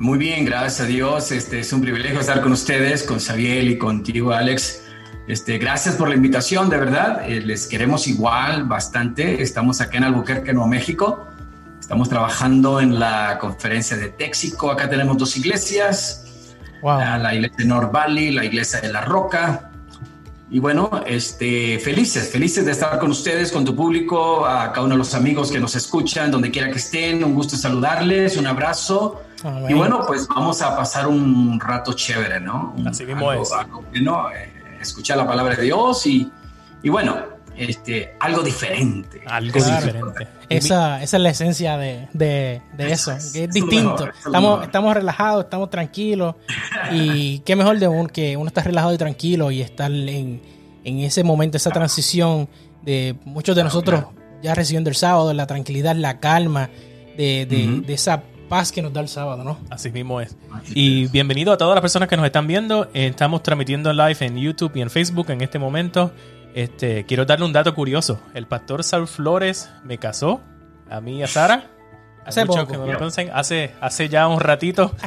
Muy bien, gracias a Dios. Este es un privilegio estar con ustedes, con Xavier y contigo, Alex. Este, gracias por la invitación, de verdad. Eh, les queremos igual bastante. Estamos acá en Albuquerque, Nuevo México. Estamos trabajando en la conferencia de Téxico. Acá tenemos dos iglesias. La iglesia de North Valley, la iglesia de La Roca. Y bueno, este, felices, felices de estar con ustedes, con tu público, a cada uno de los amigos que nos escuchan, donde quiera que estén. Un gusto saludarles, un abrazo. Y bueno, pues vamos a pasar un rato chévere, ¿no? Así mismo es. Eh, escuchar la palabra de Dios y, y bueno, este, algo diferente. Algo diferente. Esa, esa, es la esencia de, de, de eso, que es distinto. estamos, estamos relajados, estamos tranquilos y qué mejor de un, que uno está relajado y tranquilo y estar en, en ese momento, esa transición de muchos de nosotros ya recibiendo el sábado, la tranquilidad, la calma de, de, de esa paz que nos da el sábado, ¿no? Así mismo es. Y bienvenido a todas las personas que nos están viendo. Estamos transmitiendo live en YouTube y en Facebook en este momento. Este, quiero darle un dato curioso. El pastor Saul Flores me casó, a mí y a Sara. Hace poco. que me conocen, hace, hace ya un ratito.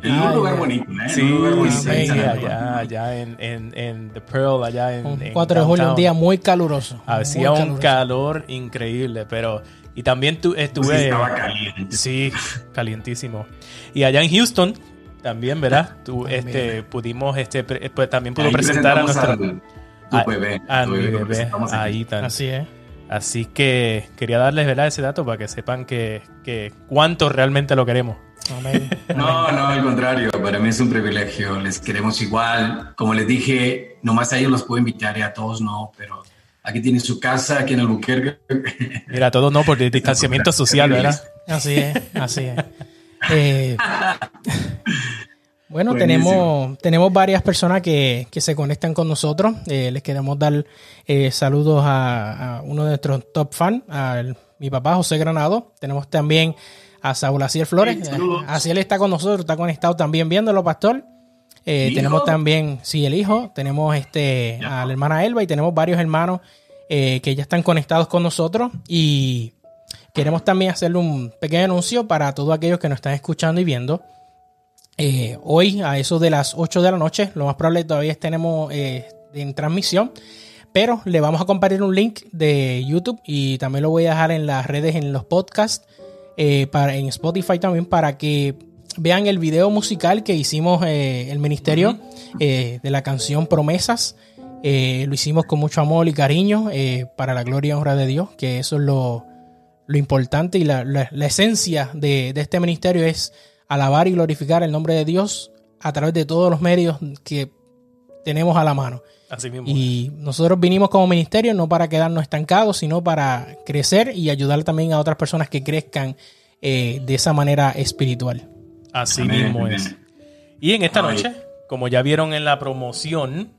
En un lugar bonito, ¿eh? Sí, un lugar bonito, allá, allá en, en, en, The Pearl, allá en. 4 de julio, un día muy caluroso. Hacía un calor increíble, pero. Y también tu, estuve. Sí, estaba caliente. Sí, calientísimo. Y allá en Houston, también, ¿verdad? Tú, este, pudimos, este, pues, también pudo presentar a nuestra. A, bebé, a mi bebé. Ahí también. Así es. Así que quería darles ¿verdad? ese dato para que sepan que, que cuánto realmente lo queremos. No, no, al contrario, para mí es un privilegio, les queremos igual. Como les dije, nomás a ellos los puedo invitar y a todos no, pero aquí tienen su casa, aquí en Albuquerque. Mira, a todos no, por el distanciamiento social, ¿verdad? Así es, así es. Eh, bueno, tenemos, tenemos varias personas que, se conectan con nosotros. Eh, les queremos dar eh, saludos a, uno de nuestros top fans, a mi papá José Granado. Tenemos también a Saúl Aciel Flores. Así él está con nosotros, está conectado también viéndolo, pastor. Tenemos también, sí, el hijo. Tenemos este a la hermana Elba y tenemos varios hermanos que ya están conectados con nosotros. Y queremos también hacerle un pequeño anuncio para todos aquellos que nos están escuchando y viendo. Eh, hoy, a eso de las 8 de la noche, lo más probable todavía tenemos eh, en transmisión, pero le vamos a compartir un link de YouTube y también lo voy a dejar en las redes, en los podcasts, eh, para, en Spotify también, para que vean el video musical que hicimos el ministerio de la canción Promesas. lo hicimos con mucho amor y cariño para la gloria y honra de Dios, que eso es lo, lo importante y la, esencia de, este ministerio es alabar y glorificar el nombre de Dios a través de todos los medios que tenemos a la mano. Así mismo. Y nosotros vinimos como ministerio no para quedarnos estancados, sino para crecer y ayudar también a otras personas que crezcan eh, de esa manera espiritual. Así mismo es. Y en esta noche, como ya vieron en la promoción,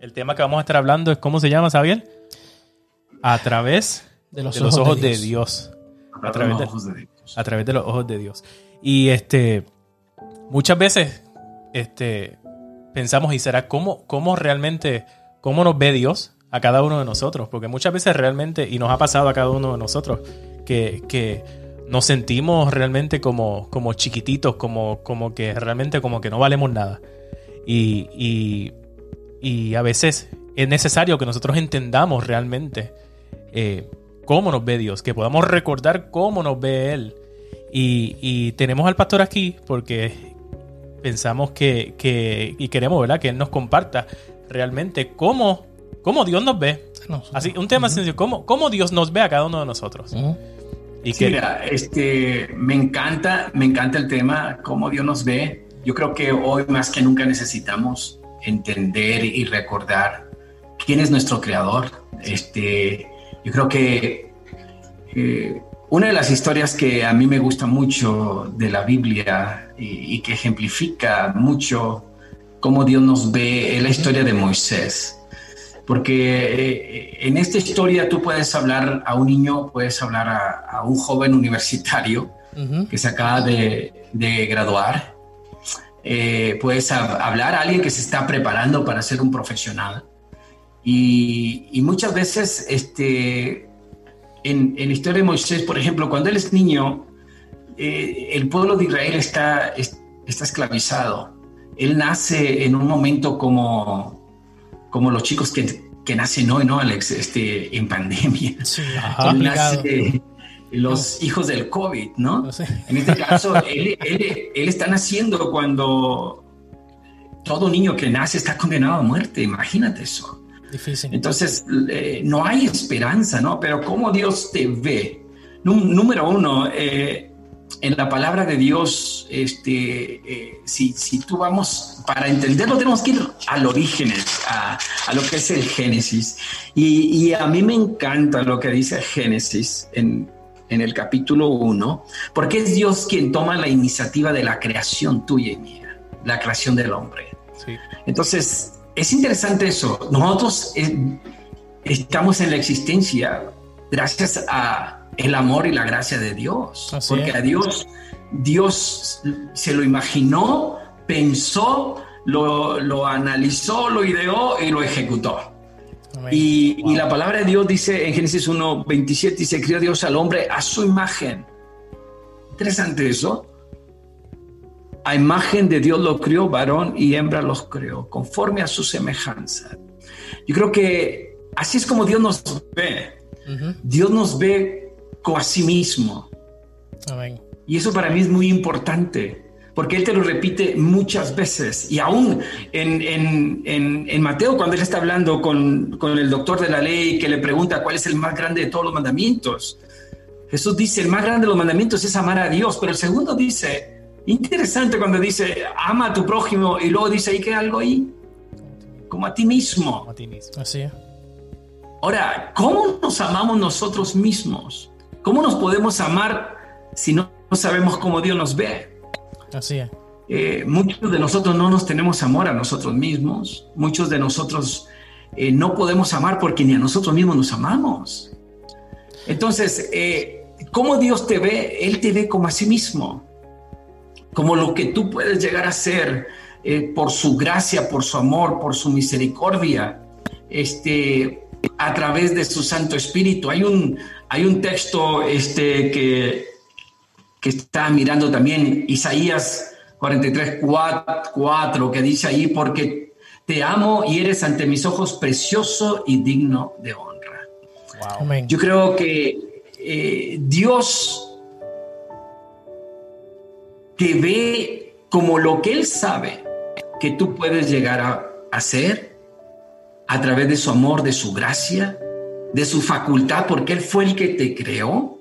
el tema que vamos a estar hablando es ¿cómo se llama, Sabiel? A través de los, ojos, de Dios. A través, de, los ojos de Dios. a través de los ojos de Dios. Y este, muchas veces este, pensamos, ¿y será cómo, cómo realmente, cómo nos ve Dios a cada uno de nosotros? Porque muchas veces realmente, y nos ha pasado a cada uno de nosotros, que, que nos sentimos realmente como, como chiquititos, como, como que realmente como que no valemos nada. Y, y, y a veces es necesario que nosotros entendamos realmente eh, cómo nos ve Dios, que podamos recordar cómo nos ve Él. Y, tenemos al pastor aquí porque pensamos que, y queremos, ¿verdad? Que Él nos comparta realmente cómo, cómo Dios nos ve. Así, un tema sencillo, ¿cómo, ¿cómo, Dios nos ve a cada uno de nosotros. Y que, este, me encanta, me encanta el tema, cómo Dios nos ve. Yo creo que hoy más que nunca necesitamos entender y recordar quién es nuestro creador. Este, yo creo que eh, una de las historias que a mí me gusta mucho de la Biblia y, que ejemplifica mucho cómo Dios nos ve es la historia de Moisés. Porque eh, en esta historia tú puedes hablar a un niño, puedes hablar a, un joven universitario que se acaba de, graduar, eh, puedes hablar a alguien que se está preparando para ser un profesional. Y, muchas veces, este, en, la historia de Moisés, por ejemplo, cuando él es niño, eh, el pueblo de Israel está, está esclavizado. Él nace en un momento como, como los chicos que, que nacen hoy, ¿no, Alex? Este, en pandemia. Sí, nace los hijos del COVID, ¿no? En este caso, él, él, está naciendo cuando todo niño que nace está condenado a muerte, imagínate eso. Difícil. Entonces, eh, no hay esperanza, ¿no? Pero ¿cómo Dios te ve? número uno, eh, en la palabra de Dios, este, eh, si, si, tú vamos, para entenderlo tenemos que ir al origen, a, a lo que es el Génesis. Y, y, a mí me encanta lo que dice Génesis en, en el capítulo 1, porque es Dios quien toma la iniciativa de la creación tuya y mía, la creación del hombre. Entonces, es interesante eso. Nosotros eh, estamos en la existencia gracias a el amor y la gracia de Dios, porque a Dios Dios se lo imaginó, pensó, lo, lo analizó, lo ideó y lo ejecutó. Y, la palabra de Dios dice en Génesis 1, 27, dice, crió Dios al hombre a su imagen. Interesante eso. A imagen de Dios lo crió, varón y hembra los crió, conforme a su semejanza. Yo creo que así es como Dios nos ve. Dios nos ve a sí mismo. Y eso para mí es muy importante porque él te lo repite muchas veces. Y aún en, Mateo, cuando él está hablando con, el doctor de la ley que le pregunta cuál es el más grande de todos los mandamientos, Jesús dice, el más grande de los mandamientos es amar a Dios, pero el segundo dice, interesante cuando dice, ama a tu prójimo, y luego dice, ¿y qué algo ahí? Como a ti mismo. A ti mismo. Así es. Ahora, ¿cómo nos amamos nosotros mismos? ¿Cómo nos podemos amar si no sabemos cómo Dios nos ve? Así es. Eh, muchos de nosotros no nos tenemos amor a nosotros mismos. Muchos de nosotros eh, no podemos amar porque ni a nosotros mismos nos amamos. Entonces, eh, ¿cómo Dios te ve? Él te ve como a sí mismo, como lo que tú puedes llegar a ser por su gracia, por su amor, por su misericordia, este, a través de su Santo Espíritu. Hay un, hay un texto este, que que está mirando también Isaías 43, 4, que dice ahí, porque te amo y eres ante mis ojos precioso y digno de honra. Yo creo que eh, Dios te ve como lo que Él sabe que tú puedes llegar a hacer a través de su amor, de su gracia, de su facultad, porque Él fue el que te creó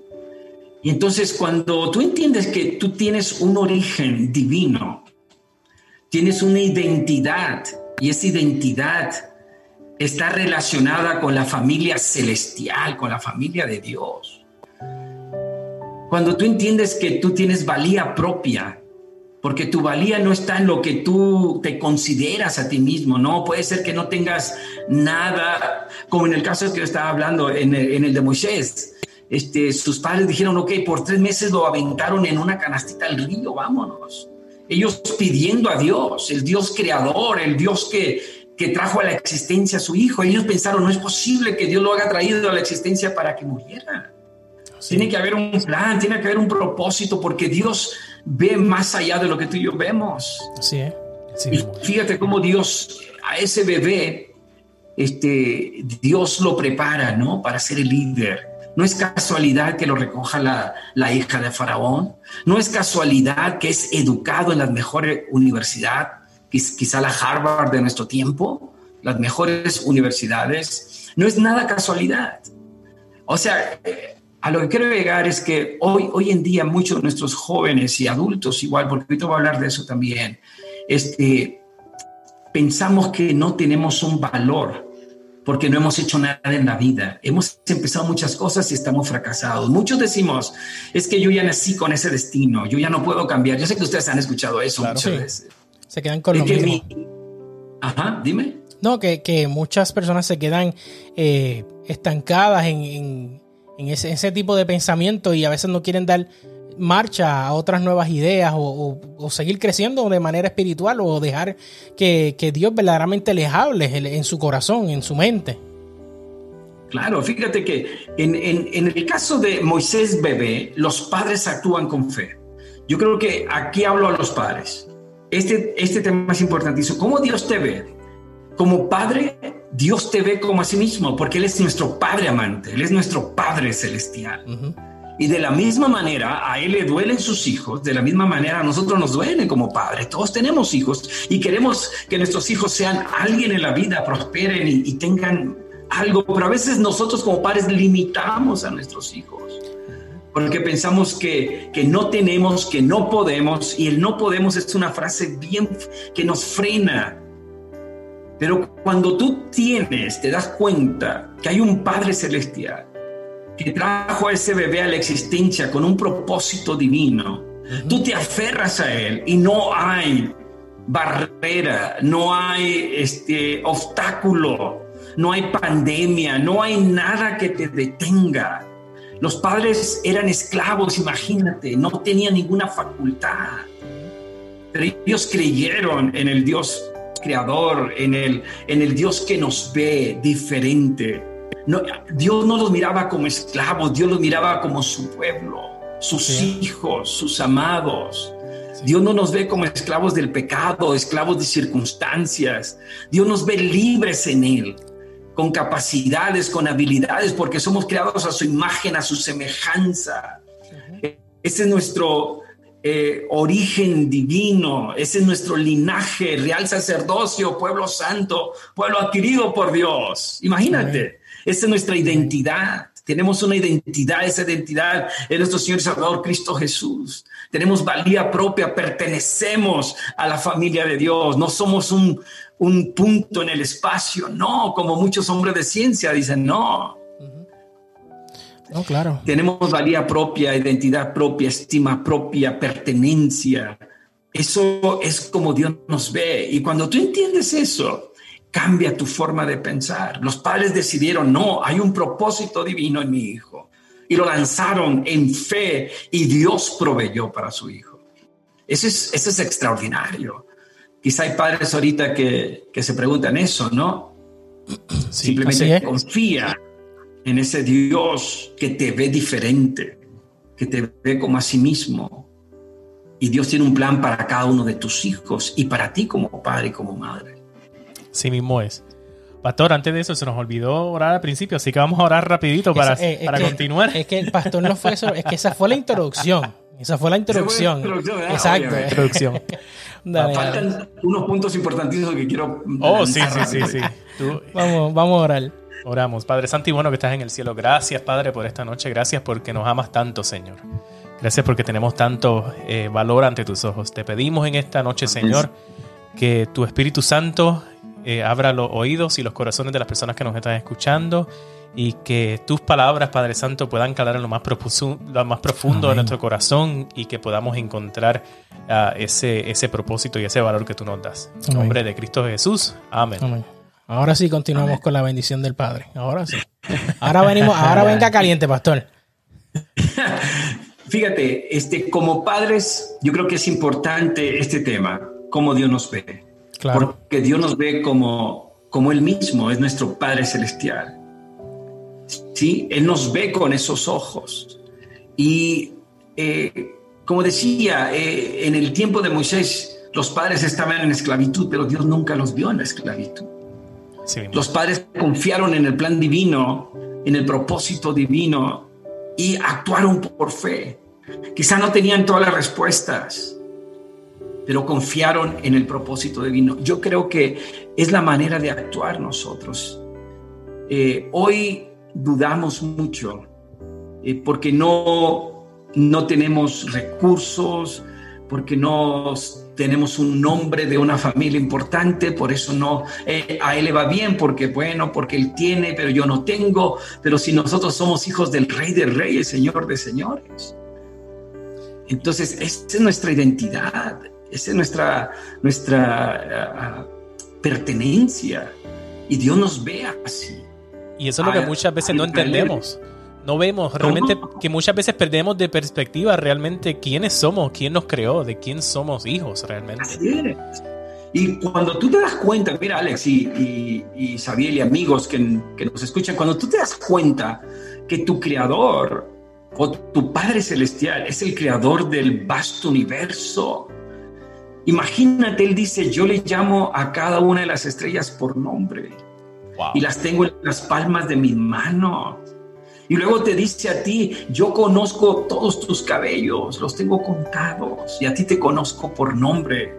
y entonces cuando tú entiendes que tú tienes un origen divino, tienes una identidad y esa identidad está relacionada con la familia celestial, con la familia de Dios. Cuando tú entiendes que tú tienes valía propia, porque tu valía no está en lo que tú te consideras a ti mismo, no, puede ser que no tengas nada, como en el caso que yo estaba hablando en el, en el de Moisés, este, sus padres dijeron, ok, por tres meses lo aventaron en una canastita al río, vámonos. Ellos pidiendo a Dios, el Dios creador, el Dios que, que trajo a la existencia a su hijo. Ellos pensaron, no es posible que Dios lo haya traído a la existencia para que muriera. Tiene que haber un plan, tiene que haber un propósito, porque Dios ve más allá de lo que tú y yo vemos. Así es. y fíjate cómo Dios a ese bebé, este, Dios lo prepara, ¿no? Para ser el líder no es casualidad que lo recoja la, hija de Faraón. No es casualidad que es educado en las mejores universidades, quizá la Harvard de nuestro tiempo, las mejores universidades. No es nada casualidad. O sea, eh, a lo que quiero llegar es que hoy, hoy en día muchos de nuestros jóvenes y adultos igual, porque ahorita voy a hablar de eso también, este, pensamos que no tenemos un valor porque no hemos hecho nada en la vida. Hemos empezado muchas cosas y estamos fracasados. Muchos decimos, es que yo ya nací con ese destino, yo ya no puedo cambiar. Yo sé que ustedes han escuchado eso muchas veces. Se quedan con lo mismo. Ajá, dime. No, que, muchas personas se quedan eh, estancadas en, ese, ese, tipo de pensamiento y a veces no quieren dar marcha a otras nuevas ideas o, seguir creciendo de manera espiritual o dejar que, Dios verdaderamente les hable en su corazón, en su mente. Claro, fíjate que en, el caso de Moisés bebé, los padres actúan con fe. yo creo que aquí hablo a los padres. Este, este tema es importantísimo. ¿Cómo Dios te ve? Como padre, Dios te ve como a sí mismo, porque Él es nuestro Padre amante, Él es nuestro Padre celestial. Y de la misma manera, a Él le duelen sus hijos, de la misma manera a nosotros nos duelen como padres. Todos tenemos hijos y queremos que nuestros hijos sean alguien en la vida, prosperen y, y tengan algo, pero a veces nosotros como padres limitamos a nuestros hijos porque pensamos que, que, no tenemos, que no podemos, y el no podemos es una frase bien que nos frena. Pero cuando tú tienes, te das cuenta que hay un Padre Celestial que trajo a ese bebé a la existencia con un propósito divino, tú te aferras a él y no hay barrera, no hay este obstáculo, no hay pandemia, no hay nada que te detenga los padres eran esclavos, imagínate, no tenían ninguna facultad. Pero ellos creyeron en el Dios creador, en el, en el Dios que nos ve diferente. No, Dios no los miraba como esclavos, Dios los miraba como su pueblo, sus hijos, sus amados. Dios no nos ve como esclavos del pecado, esclavos de circunstancias. Dios nos ve libres en Él con capacidades, con habilidades, porque somos creados a su imagen, a su semejanza. Ese es nuestro eh, origen divino, ese es nuestro linaje, real sacerdocio, pueblo santo, pueblo adquirido por Dios. Imagínate, esa es nuestra identidad. Tenemos una identidad, esa identidad es nuestro Señor Salvador Cristo Jesús. Tenemos valía propia, pertenecemos a la familia de Dios, no somos un, un punto en el espacio, no, como muchos hombres de ciencia dicen, no. No, claro. Tenemos valía propia, identidad propia, estima propia, pertenencia. Eso es como Dios nos ve. Y cuando tú entiendes eso, cambia tu forma de pensar. Los padres decidieron, no, hay un propósito divino en mi hijo. Y lo lanzaron en fe y Dios proveyó para su hijo. Eso es, eso es extraordinario. Quizá hay padres ahorita que, que se preguntan eso, ¿no? Simplemente confía en ese Dios que te ve diferente, que te ve como a sí mismo. Y Dios tiene un plan para cada uno de tus hijos y para ti como padre y como madre. Sí mismo es. Pastor, antes de eso se nos olvidó orar al principio, así que vamos a orar rapidito para, eh, para continuar. Es que el pastor no fue eso, es que esa fue la introducción. Esa fue la introducción. Exacto. introducción. Faltan unos puntos importantísimos que quiero. Oh, sí, sí, sí, sí. vamos, vamos a orar. Oramos. Padre Santo y bueno que estás en el cielo. Gracias, Padre, por esta noche. Gracias porque nos amas tanto, Señor. Gracias porque tenemos tanto eh, valor ante tus ojos. Te pedimos en esta noche, Señor, que tu Espíritu Santo eh, abra los oídos y los corazones de las personas que nos están escuchando y que tus palabras, Padre Santo, puedan calar en lo más, lo más profundo de nuestro corazón y que podamos encontrar ah, ese, ese propósito y ese valor que tú nos das. En nombre de Cristo Jesús. Amén. Ahora sí continuamos con la bendición del Padre. Ahora sí. Ahora venimos, ahora venga caliente, pastor. Fíjate, este, como padres, yo creo que es importante este tema, cómo Dios nos ve. Claro. Porque Dios nos ve como, como Él mismo, es nuestro Padre Celestial. ¿sí? Él nos ve con esos ojos. Y eh, como decía, eh, en el tiempo de Moisés, los padres estaban en esclavitud, pero Dios nunca los vio en la esclavitud. Los padres confiaron en el plan divino, en el propósito divino y actuaron por fe. Quizá no tenían todas las respuestas, pero confiaron en el propósito divino. Yo creo que es la manera de actuar nosotros. Eh, hoy dudamos mucho eh, porque no, no tenemos recursos, porque no tenemos un nombre de una familia importante, por eso no, eh, a él le va bien, porque bueno, porque él tiene, pero yo no tengo, pero si nosotros somos hijos del rey de reyes, señor de señores. Entonces, esa es nuestra identidad, esa es nuestra, nuestra ah, pertenencia, y Dios nos ve así. Y eso es lo que muchas veces no entendemos. No vemos realmente que muchas veces perdemos de perspectiva realmente quiénes somos, quién nos creó, de quién somos hijos realmente. Así Y cuando tú te das cuenta, mira Alex y, y, y Xavier y amigos que, que, nos escuchan, cuando tú te das cuenta que tu creador O tu Padre Celestial es el creador del vasto universo. Imagínate, Él dice, yo le llamo a cada una de las estrellas por nombre y las tengo en las palmas de mis manos. Y luego te dice a ti, yo conozco todos tus cabellos, los tengo contados y a ti te conozco por nombre.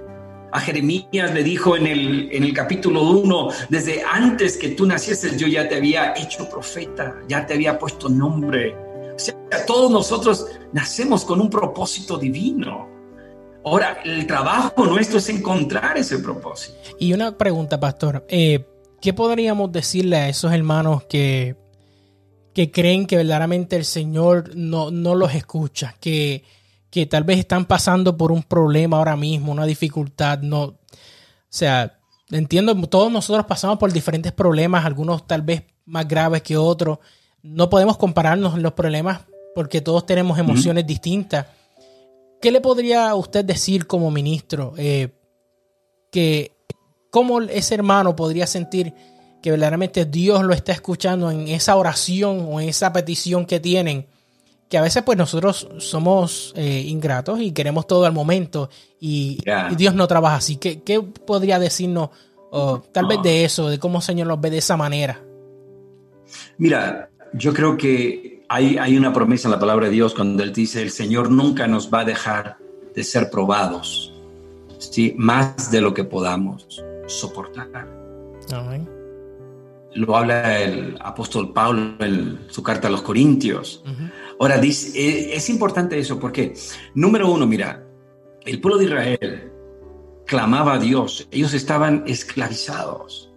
A Jeremías le dijo en el, en el capítulo 1, desde antes que tú nacieses yo ya te había hecho profeta, ya te había puesto nombre. O sea, todos nosotros nacemos con un propósito divino. Ahora, el trabajo nuestro es encontrar ese propósito. Y una pregunta, pastor. Eh, ¿Qué podríamos decirle a esos hermanos que que creen que verdaderamente el Señor no, no los escucha, que, que tal vez están pasando por un problema ahora mismo, una dificultad, no, o sea, entiendo, todos nosotros pasamos por diferentes problemas, algunos tal vez más graves que otros, no podemos compararnos en los problemas porque todos tenemos emociones distintas. ¿Qué le podría usted decir como ministro? Eh, que cómo ese hermano podría sentir que verdaderamente Dios lo está escuchando en esa oración o en esa petición que tienen, que a veces pues nosotros somos eh, ingratos y queremos todo al momento y, Dios no trabaja así. ¿Qué, qué podría decirnos tal vez de eso, de cómo el Señor los ve de esa manera? Mira, yo creo que hay, hay una promesa en la palabra de Dios cuando Él dice, el Señor nunca nos va a dejar de ser probados, ¿sí? más de lo que podamos soportar. Amén lo habla el apóstol Pablo en su carta a los Corintios. Ahora, dice, eh, es importante eso porque, número uno, mira, el pueblo de Israel clamaba a Dios, ellos estaban esclavizados.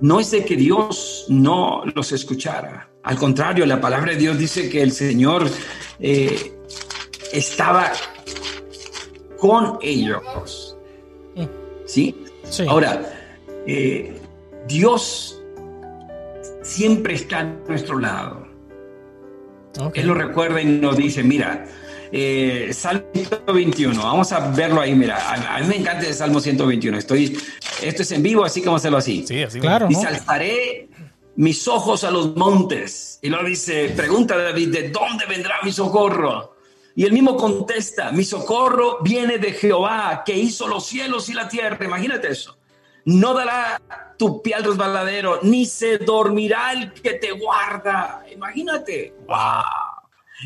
No es de que Dios no los escuchara, al contrario, la palabra de Dios dice que el Señor eh, estaba con ellos. ¿Sí? sí. Ahora, eh, Dios siempre está a nuestro lado. Él lo recuerda y nos dice, mira, eh, Salmo 121, vamos a verlo ahí, mira, a, mí me encanta el Salmo 121, estoy, esto es en vivo, así que vamos a hacerlo así. Sí, así claro. Dice, alzaré mis ojos a los montes. Y luego dice, pregunta David, ¿de dónde vendrá mi socorro? Y él mismo contesta, mi socorro viene de Jehová, que hizo los cielos y la tierra. Imagínate eso no dará tu pie al resbaladero, ni se dormirá el que te guarda. Imagínate. Wow.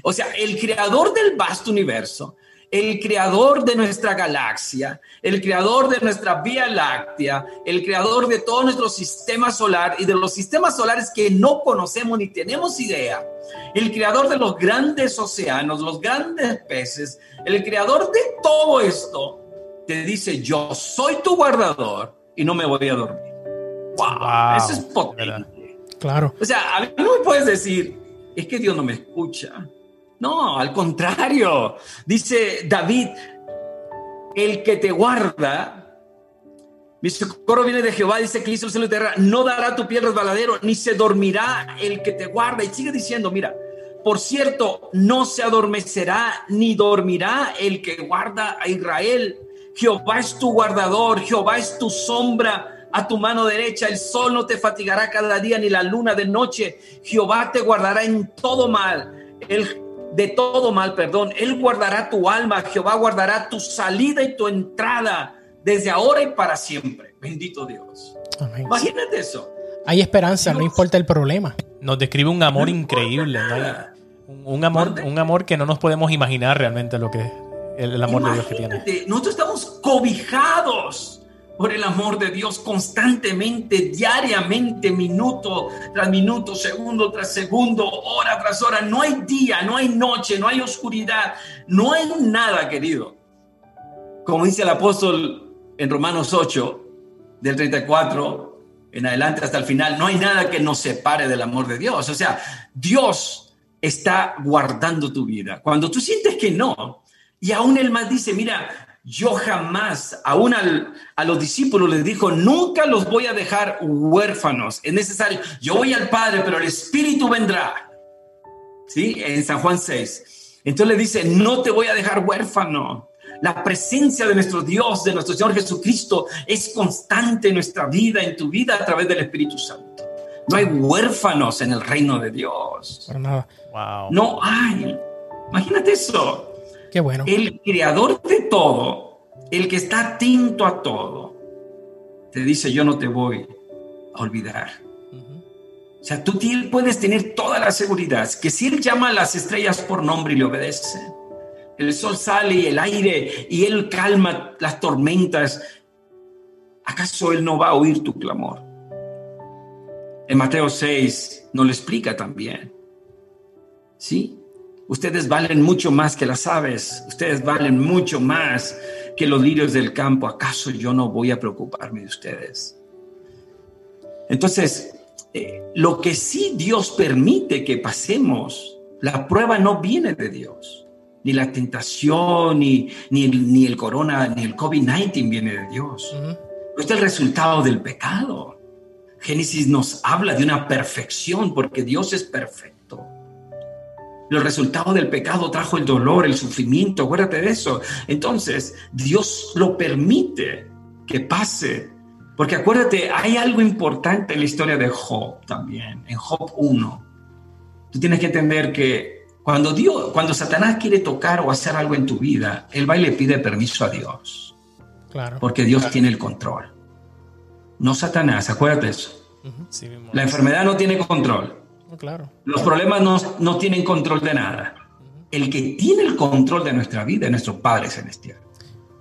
O sea, el creador del vasto universo, el creador de nuestra galaxia, el creador de nuestra Vía Láctea, el creador de todo nuestro sistema solar y de los sistemas solares que no conocemos ni tenemos idea, el creador de los grandes océanos, los grandes peces, el creador de todo esto, te dice, yo soy tu guardador y no me voy a dormir. Wow, eso es potente. Claro. O sea, a mí no me puedes decir, es que Dios no me escucha. No, al contrario. Dice David, el que te guarda, mi socorro viene de Jehová, dice que hizo el cielo y tierra, no dará tu pie resbaladero, ni se dormirá el que te guarda. Y sigue diciendo, mira, por cierto, no se adormecerá ni dormirá el que guarda a Israel. Jehová es tu guardador, Jehová es tu sombra. A tu mano derecha, el sol no te fatigará cada día ni la luna de noche, Jehová te guardará en todo mal, el, de todo mal, perdón, Él guardará tu alma, Jehová guardará tu salida y tu entrada desde ahora y para siempre. Bendito Dios. Imagínate eso. Hay esperanza, no importa el problema. Nos describe un amor increíble, un, amor, un amor que no nos podemos imaginar realmente lo que el, amor de Dios que tiene. Nosotros estamos cobijados por el amor de Dios constantemente, diariamente, minuto tras minuto, segundo tras segundo, hora tras hora. No hay día, no hay noche, no hay oscuridad, no hay nada, querido. Como dice el apóstol en Romanos 8, del 34 en adelante hasta el final, no hay nada que nos separe del amor de Dios. O sea, Dios está guardando tu vida. Cuando tú sientes que no, y aún él más dice, mira, yo jamás, aún a los discípulos les dijo, nunca los voy a dejar huérfanos. Es necesario, yo voy al Padre, pero el Espíritu vendrá. ¿Sí? En San Juan 6. Entonces le dice, no te voy a dejar huérfano. La presencia de nuestro Dios, de nuestro Señor Jesucristo, es constante en nuestra vida, en tu vida, a través del Espíritu Santo. No hay huérfanos en el reino de Dios. nada. No hay. Imagínate eso. Qué bueno. El creador de todo, el que está atento a todo, te dice, yo no te voy a olvidar. O sea, tú puedes tener toda la seguridad que si Él llama a las estrellas por nombre y le obedece, el sol sale y el aire y Él calma las tormentas, ¿acaso Él no va a oír tu clamor? En Mateo 6 nos lo explica también. ¿Sí? Ustedes valen mucho más que las aves, ustedes valen mucho más que los lirios del campo. ¿Acaso yo no voy a preocuparme de ustedes? Entonces, eh, lo que sí Dios permite que pasemos, la prueba no viene de Dios. Ni la tentación, ni, ni, el corona, ni el COVID-19 viene de Dios. No es el resultado del pecado. Génesis nos habla de una perfección porque Dios es perfecto. El resultado del pecado trajo el dolor, el sufrimiento, acuérdate de eso. Entonces, Dios lo permite que pase porque acuérdate, hay algo importante en la historia de Job también, en Job 1. Tú tienes que entender que cuando Dios, cuando Satanás quiere tocar o hacer algo en tu vida, él va y le pide permiso a Dios. Claro. Porque Dios tiene el control. No Satanás, acuérdate eso. la enfermedad no tiene control. Claro. Los problemas no, no tienen control de nada. El que tiene el control de nuestra vida es nuestro Padre Celestial.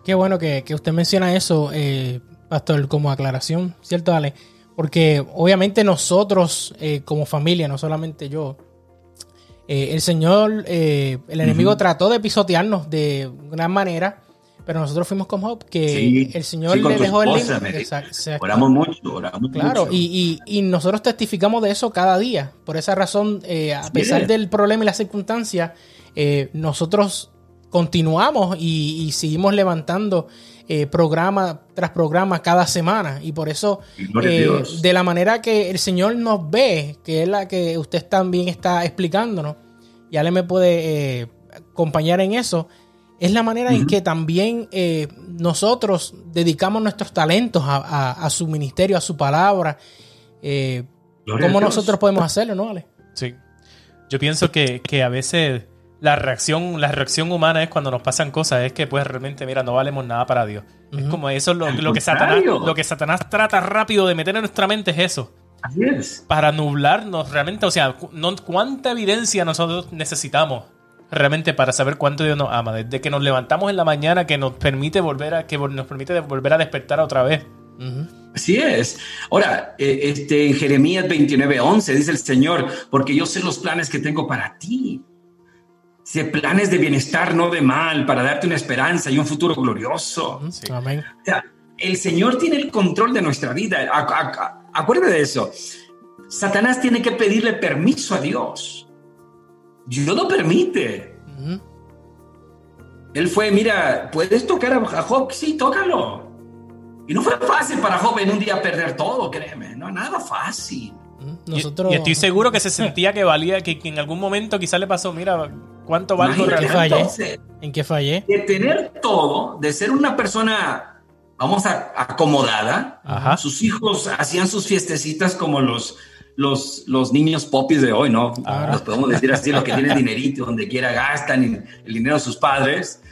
Qué bueno que, que usted menciona eso. Eh, Pastor, como aclaración, ¿cierto, Ale? Porque obviamente nosotros eh, como familia, no solamente yo, eh, el Señor, el enemigo trató de pisotearnos de gran manera, pero nosotros fuimos con Job, que el Señor le dejó el límite. Oramos mucho, oramos claro, Y, y, nosotros testificamos de eso cada día. Por esa razón, a pesar del problema y la circunstancia, nosotros continuamos y, y seguimos levantando eh, programa tras programa cada semana. Y por eso, eh, de la manera que el Señor nos ve, que es la que usted también está explicándonos, ya le me puede eh, acompañar en eso, es la manera en que también nosotros dedicamos nuestros talentos a, su ministerio, a su palabra. ¿Cómo nosotros podemos hacerlo, no, Ale? Sí. Yo pienso que, que a veces la reacción, la reacción humana es cuando nos pasan cosas, es que pues realmente, mira, no valemos nada para Dios. Es como eso, lo, lo que Satanás, lo que Satanás trata rápido de meter en nuestra mente es eso. Así es. Para nublarnos realmente, o sea, no, cuánta evidencia nosotros necesitamos realmente para saber cuánto Dios nos ama. Desde que nos levantamos en la mañana, que nos permite volver a, que nos permite volver a despertar otra vez. Así es. Ahora, eh, este, en Jeremías 29:11 dice el Señor, porque yo sé los planes que tengo para ti Dice, planes de bienestar, no de mal, para darte una esperanza y un futuro glorioso. Amén. O sea, el Señor tiene el control de nuestra vida. Acuérdate de eso. Satanás tiene que pedirle permiso a Dios. Dios lo permite. Él fue, mira, ¿puedes tocar a Job? Sí, tócalo. Y no fue fácil para Job en un día perder todo, créeme. No, nada fácil. Nosotros... Y, estoy seguro que se sentía que valía, que, que en algún momento quizás le pasó, mira, ¿Cuánto valgo realmente? ¿En qué fallé? De tener todo, de ser una persona, vamos a acomodada. Sus hijos hacían sus fiestecitas como los, los, los niños popis de hoy, ¿no? Los podemos decir así, los que tienen dinerito, donde quiera gastan el dinero de sus padres.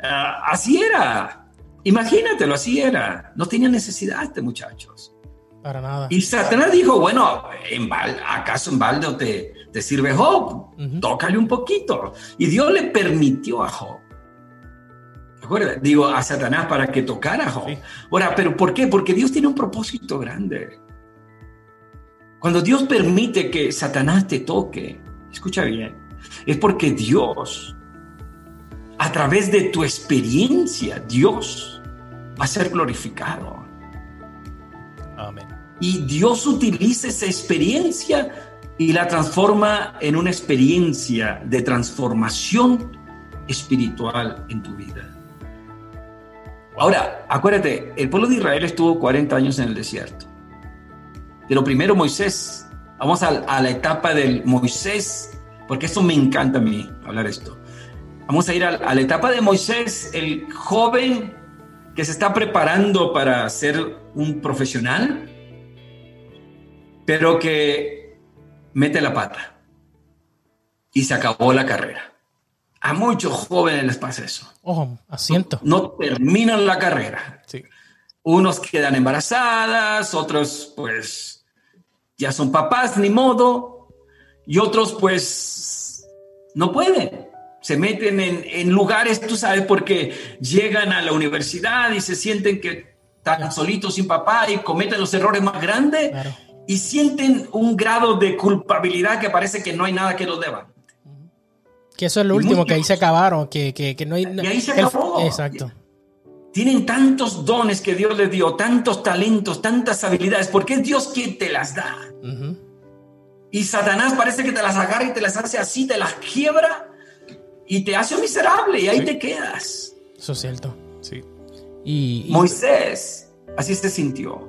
Ah, así era. Imagínatelo, así era. No tenía necesidad de muchachos. Para nada. Y Satanás dijo, bueno, ¿en ¿acaso en balde te, te sirve Job? Tócale un poquito. Y Dios le permitió a Job. Digo, a Satanás para que tocara a Job. Ahora, ¿pero por qué? Porque Dios tiene un propósito grande. Cuando Dios permite que Satanás te toque, escucha bien, es porque Dios, a través de tu experiencia, Dios va a ser glorificado. Amén. Y Dios utiliza esa experiencia y la transforma en una experiencia de transformación espiritual en tu vida. Ahora, acuérdate, el pueblo de Israel estuvo 40 años en el desierto. De lo primero Moisés, vamos a, la etapa del Moisés, porque eso me encanta a mí, hablar esto. Vamos a ir a, a la etapa de Moisés, el joven que se está preparando para ser un profesional, pero que mete la pata y se acabó la carrera. A muchos jóvenes les pasa eso. Ojo, asiento. No, terminan la carrera. Sí. Unos quedan embarazadas, otros pues ya son papás, ni modo, y otros pues no pueden. Se meten en, en lugares, tú sabes, porque llegan a la universidad y se sienten que están solitos sin papá y cometen los errores más grandes y sienten un grado de culpabilidad que parece que no hay nada que los deba. Que eso es lo último, que ahí se acabaron, que, que, que no hay... Y ahí se acabó. exacto. Tienen tantos dones que Dios les dio, tantos talentos, tantas habilidades, porque es Dios quien te las da. Y Satanás parece que te las agarra y te las hace así, te las quiebra y te hace miserable y ahí te quedas. Eso es cierto. Sí. Y, y- Moisés, así se sintió,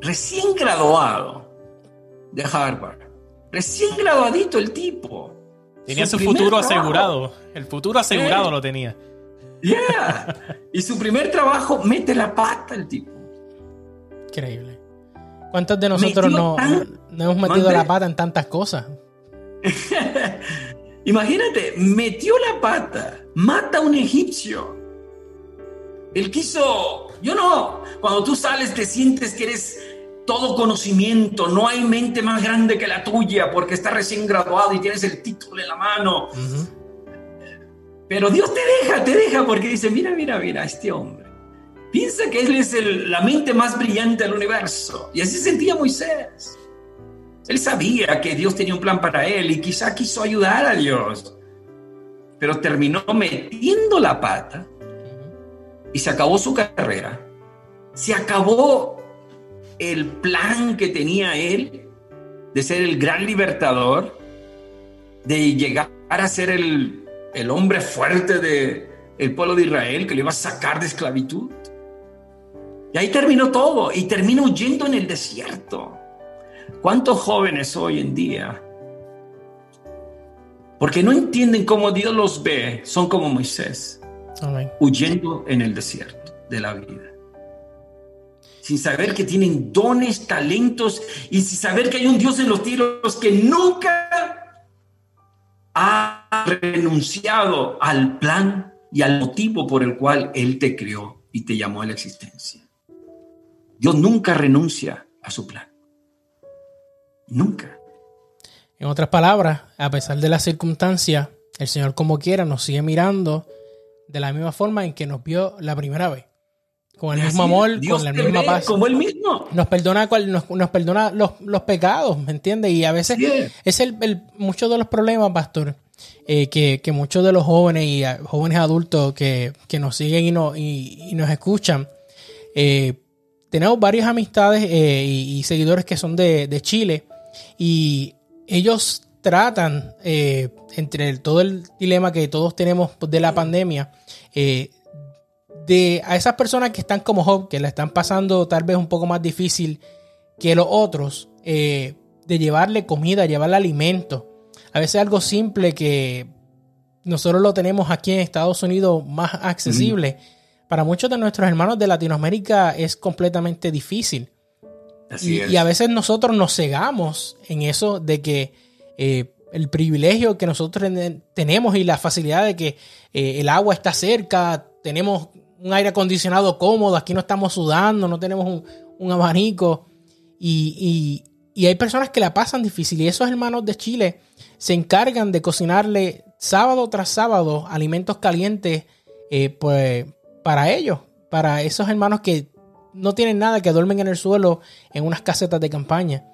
recién graduado de Harvard, recién graduadito el tipo. Tenía su, futuro trabajo. asegurado. El futuro asegurado Eh. lo tenía. Yeah. y su primer trabajo mete la pata el tipo. increíble. ¿Cuántos de nosotros no, tan- no- hemos metido la pata en tantas cosas? Imagínate, metió la pata, mata a un egipcio. Él quiso, yo no, cuando tú sales te sientes que eres todo conocimiento, no hay mente más grande que la tuya porque estás recién graduado y tienes el título en la mano. Pero Dios te deja, te deja porque dice, mira, mira, mira, este hombre. Piensa que él es el- la mente más brillante del universo. Y así sentía Moisés. Él sabía que Dios tenía un plan para él y quizá quiso ayudar a Dios. Pero terminó metiendo la pata y se acabó su carrera. Se acabó el plan que tenía él de ser el gran libertador, de llegar a ser el, el hombre fuerte del el pueblo de Israel que lo iba a sacar de esclavitud. Y ahí terminó todo y termina huyendo en el desierto. ¿Cuántos jóvenes hoy en día, porque no entienden cómo Dios los ve, son como Moisés, Amén. huyendo en el desierto de la vida? Sin saber que tienen dones, talentos y sin saber que hay un Dios en los cielos que nunca ha renunciado al plan y al motivo por el cual Él te creó y te llamó a la existencia. Dios nunca renuncia a su plan. Nunca. En otras palabras, a pesar de las circunstancias, el Señor como quiera nos sigue mirando de la misma forma en que nos vio la primera vez. Con el mismo amor, Dios con la misma paz. Como Él mismo. Nos perdona, cual- nos, nos perdona los, los pecados, ¿me entiendes? Y a veces es el, el- muchos de los problemas, pastor, eh, que, muchos de los jóvenes y jóvenes adultos que, que nos siguen y, no, y, nos escuchan, eh, tenemos varias amistades eh, y, seguidores que son de, de Chile y ellos tratan, entre todo el dilema que todos tenemos de la pandemia, de a esas personas que están como Job, que la están pasando tal vez un poco más difícil que los otros, de llevarle comida, llevarle alimento. A veces algo simple que nosotros lo tenemos aquí en Estados Unidos más accesible. Para muchos de nuestros hermanos de Latinoamérica es completamente difícil. Así Y, es. y a veces nosotros nos cegamos en eso de que eh, el privilegio que nosotros ten- tenemos y la facilidad de que eh, el agua está cerca, tenemos un aire acondicionado cómodo, aquí no estamos sudando, no tenemos un, un abanico. Y, y- y hay personas que la pasan difícil y esos hermanos de Chile se encargan de cocinarle sábado tras sábado alimentos calientes eh, pues, para ellos, para esos hermanos que no tienen nada, que duermen en el suelo en unas casetas de campaña.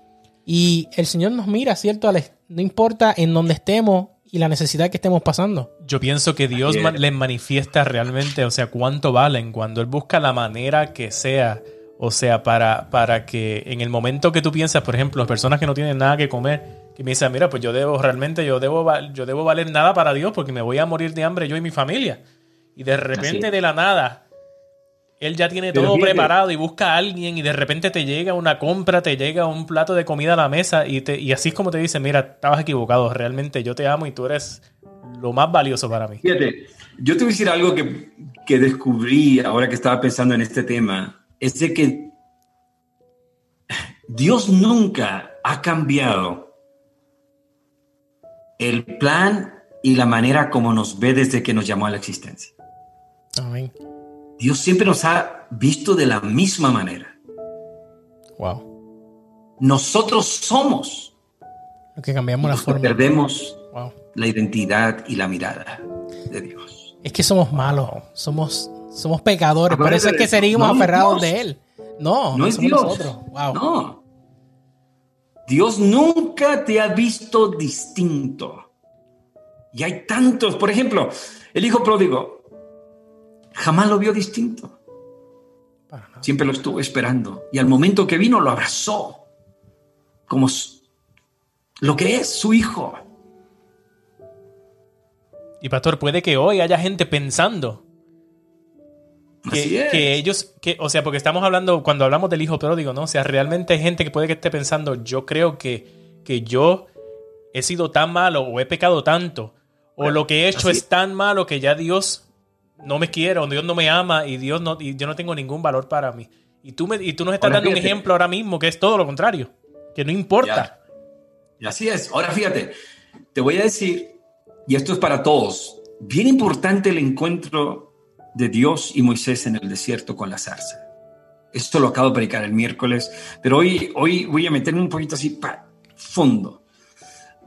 Y el Señor nos mira, ¿cierto, Alex? No importa en dónde estemos y la necesidad que estemos pasando. Yo pienso que Dios les manifiesta realmente, o sea, cuánto valen cuando Él busca la manera que sea, o sea, para, para que en el momento que tú piensas, por ejemplo, personas que no tienen nada que comer, que me dicen, mira, pues yo debo realmente, yo debo, yo debo valer nada para Dios porque me voy a morir de hambre yo y mi familia. Y de repente de la nada, Él ya tiene Pero todo preparado y busca a alguien y de repente te llega una compra, te llega un plato de comida a la mesa y, te, y así es como te dice, mira, estabas equivocado, realmente yo te amo y tú eres lo más valioso para mí. Fíjate, yo te voy a decir algo que, que descubrí ahora que estaba pensando en este tema. Es de que Dios nunca ha cambiado el plan y la manera como nos ve desde que nos llamó a la existencia. Amén. Dios siempre nos ha visto de la misma manera. Wow. Nosotros somos. Lo que cambiamos la forma. Perdemos la identidad y la mirada de Dios. Es que somos malos, somos, somos pecadores, por eso es que seguimos aferrados de Él. No, no, es Dios. Nosotros. No. Dios nunca te ha visto distinto. Y hay tantos, por ejemplo, el hijo pródigo jamás lo vio distinto. Siempre lo estuvo esperando. Y al momento que vino lo abrazó como lo que es su hijo. Y pastor, puede que hoy haya gente pensando que, ellos, que, o sea, porque estamos hablando, cuando hablamos del hijo pródigo, ¿no? O sea, realmente hay gente que puede que esté pensando, yo creo que, que yo he sido tan malo o he pecado tanto, o lo que he hecho es tan malo que ya Dios no me quiere, o Dios no me ama y Dios no, y yo no tengo ningún valor para mí. Y tú, me, y tú nos estás dando un ejemplo ahora mismo que es todo lo contrario, que no importa. Y así es. Ahora fíjate, te voy a decir, y esto es para todos, bien importante el encuentro de Dios y Moisés en el desierto con la zarza. Esto lo acabo de predicar el miércoles, pero hoy, hoy voy a meterme un poquito así para fondo.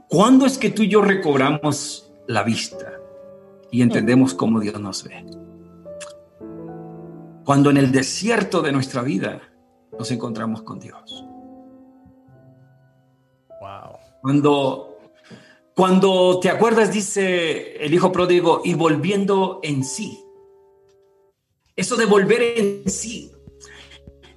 ¿Cuándo es que tú y yo recobramos la vista y entendemos cómo Dios nos ve? Cuando en el desierto de nuestra vida nos encontramos con Dios. Wow. Cuando, cuando te acuerdas, dice el hijo pródigo, y volviendo en sí eso de volver en sí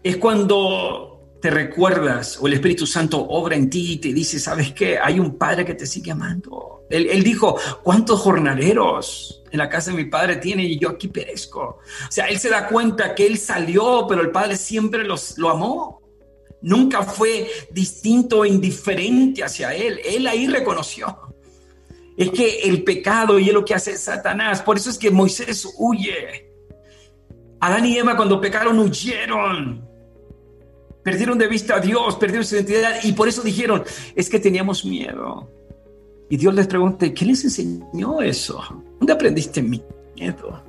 es cuando te recuerdas o el Espíritu Santo obra en ti y te dice, ¿sabes qué? Hay un Padre que te sigue amando. Él, dijo, ¿cuántos jornaleros en la casa de mi Padre tiene y yo aquí perezco? O sea, él se da cuenta que él salió, pero el Padre siempre los, lo amó. Nunca fue distinto o indiferente hacia él. Él ahí reconoció. Es que el pecado y es lo que hace Satanás. Por eso es que Moisés huye Adán y Emma cuando pecaron huyeron. Perdieron de vista a Dios, perdieron su identidad y por eso dijeron, es que teníamos miedo. Y Dios les pregunta, ¿qué les enseñó eso? ¿Dónde aprendiste miedo?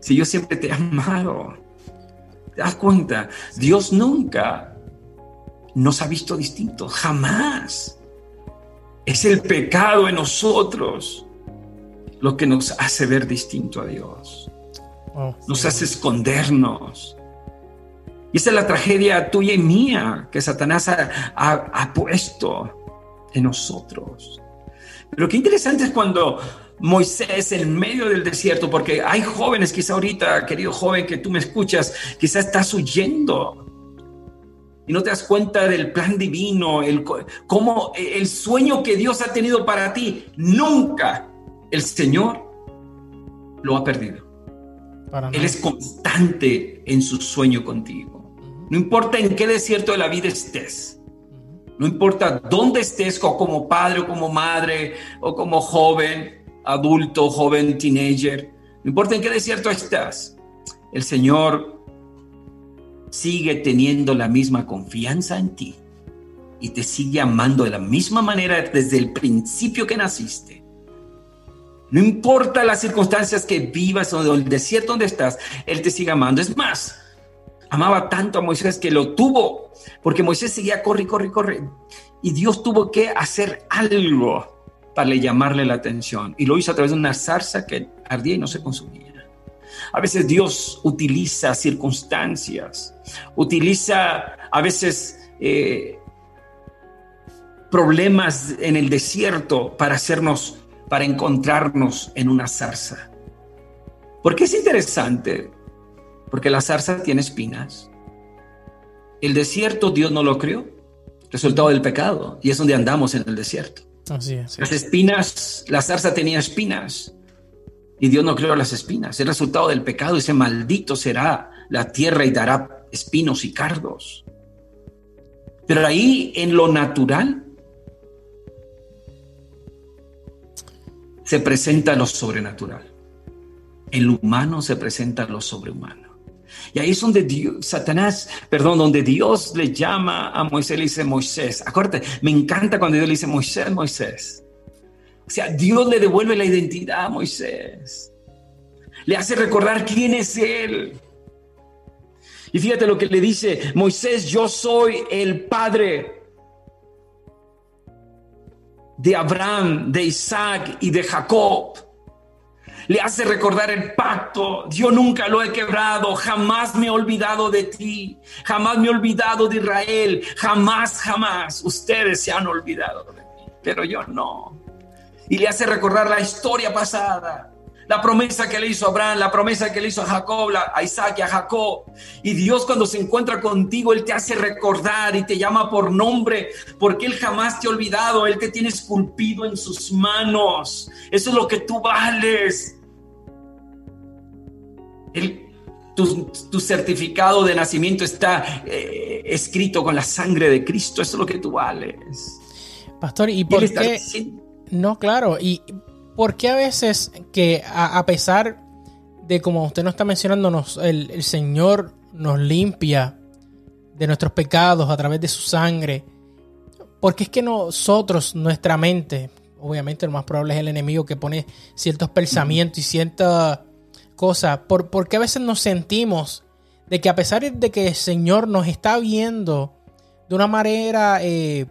Si yo siempre te he amado. ¿Te das cuenta? Dios nunca nos ha visto distintos, jamás. Es el pecado en nosotros lo que nos hace ver distinto a Dios. Oh, nos hace escondernos. Y esa es la tragedia tuya y mía que Satanás ha, puesto en nosotros. Pero qué interesante es cuando Moisés en medio del desierto, porque hay jóvenes, quizá ahorita, querido joven, que tú me escuchas, quizá estás huyendo y no te das cuenta del plan divino, el, cómo el sueño que Dios ha tenido para ti, nunca el Señor lo ha perdido. Él es constante en su sueño contigo. No importa en qué desierto de la vida estés. No importa dónde estés, o como padre, o como madre, o como joven, adulto, joven, teenager. No importa en qué desierto estás. El Señor sigue teniendo la misma confianza en ti y te sigue amando de la misma manera desde el principio que naciste. No importa las circunstancias que vivas o el desierto donde estás, Él te sigue amando. Es más, amaba tanto a Moisés que lo tuvo, porque Moisés seguía corre, corre, corre. Y Dios tuvo que hacer algo para llamarle la atención. Y lo hizo a través de una zarza que ardía y no se consumía. A veces Dios utiliza circunstancias, utiliza a veces eh, problemas en el desierto para hacernos para encontrarnos en una zarza. ¿Por qué es interesante? Porque la zarza tiene espinas. El desierto Dios no lo creó, resultado del pecado, y es donde andamos en el desierto. Así es, Las espinas, la zarza tenía espinas, y Dios no creó las espinas. El resultado del pecado, ese maldito será la tierra y dará espinos y cardos. Pero ahí en lo natural, se presenta lo sobrenatural. En lo humano se presenta lo sobrehumano. Y ahí es donde Dios, Satanás, perdón, donde Dios le llama a Moisés, le dice Moisés. Acuérdate, me encanta cuando Dios le dice Moisés, Moisés. O sea, Dios le devuelve la identidad a Moisés. Le hace recordar quién es Él. Y fíjate lo que le dice, Moisés, yo soy el Padre de Abraham, de Isaac y de Jacob. Le hace recordar el pacto. Yo nunca lo he quebrado. Jamás me he olvidado de ti. Jamás me he olvidado de Israel. Jamás, jamás. Ustedes se han olvidado de mí. Pero yo no. Y le hace recordar la historia pasada la promesa que le hizo a Abraham, la promesa que le hizo a Jacob, a Isaac y a Jacob. Y Dios cuando se encuentra contigo, Él te hace recordar y te llama por nombre, porque Él jamás te ha olvidado, Él te tiene esculpido en sus manos. Eso es lo que tú vales. tu, certificado de nacimiento está eh, escrito con la sangre de Cristo, eso es lo que tú vales. Pastor, ¿y por qué? No, claro, y ¿Por qué a veces que a, pesar de como usted nos está mencionando, el, Señor nos limpia de nuestros pecados a través de su sangre? Porque es que nosotros, nuestra mente, obviamente lo más probable es el enemigo que pone ciertos pensamientos y ciertas cosas, ¿por, qué a veces nos sentimos de que a pesar de que el Señor nos está viendo de una manera eh,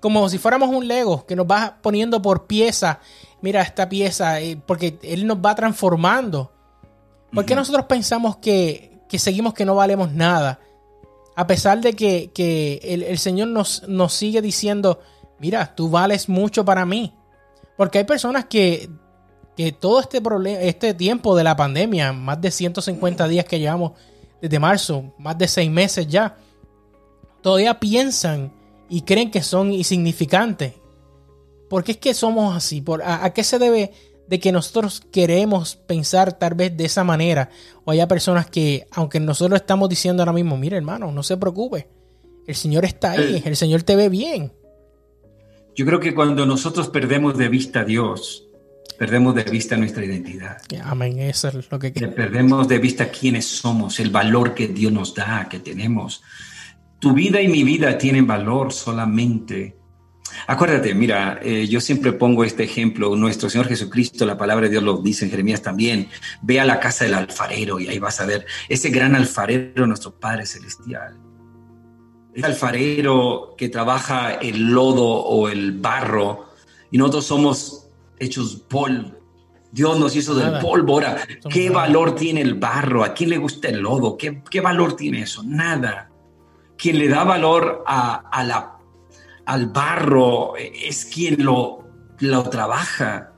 como si fuéramos un Lego que nos va poniendo por pieza mira esta pieza, eh, porque Él nos va transformando. ¿Por qué nosotros pensamos que, seguimos que no valemos nada? A pesar de que, el, Señor nos, nos sigue diciendo, mira, tú vales mucho para mí. Porque hay personas que, que todo este, este tiempo de la pandemia, más de 150 días que llevamos desde marzo, más de seis meses ya, todavía piensan y creen que son insignificantes. ¿Por qué es que somos así? ¿Por, a, qué se debe de que nosotros queremos pensar tal vez de esa manera? O haya personas que, aunque nosotros estamos diciendo ahora mismo, mire hermano, no se preocupe, el Señor está ahí, el Señor te ve bien. Yo creo que cuando nosotros perdemos de vista a Dios, perdemos de vista nuestra identidad. Amén, eso es lo que Perdemos de vista quiénes somos, el valor que Dios nos da, que tenemos. Tu vida y mi vida tienen valor solamente Acuérdate, mira, eh, yo siempre pongo este ejemplo, nuestro Señor Jesucristo, la palabra de Dios lo dice en Jeremías también, ve a la casa del alfarero y ahí vas a ver ese gran alfarero, nuestro Padre Celestial. Ese alfarero que trabaja el lodo o el barro y nosotros somos hechos polvo. Dios nos hizo del polvo. Ahora, ¿qué valor tiene el barro? ¿A quién le gusta el lodo? ¿Qué, qué valor tiene eso? Nada. Quien le da valor a, a la al barro, es quien lo, lo trabaja,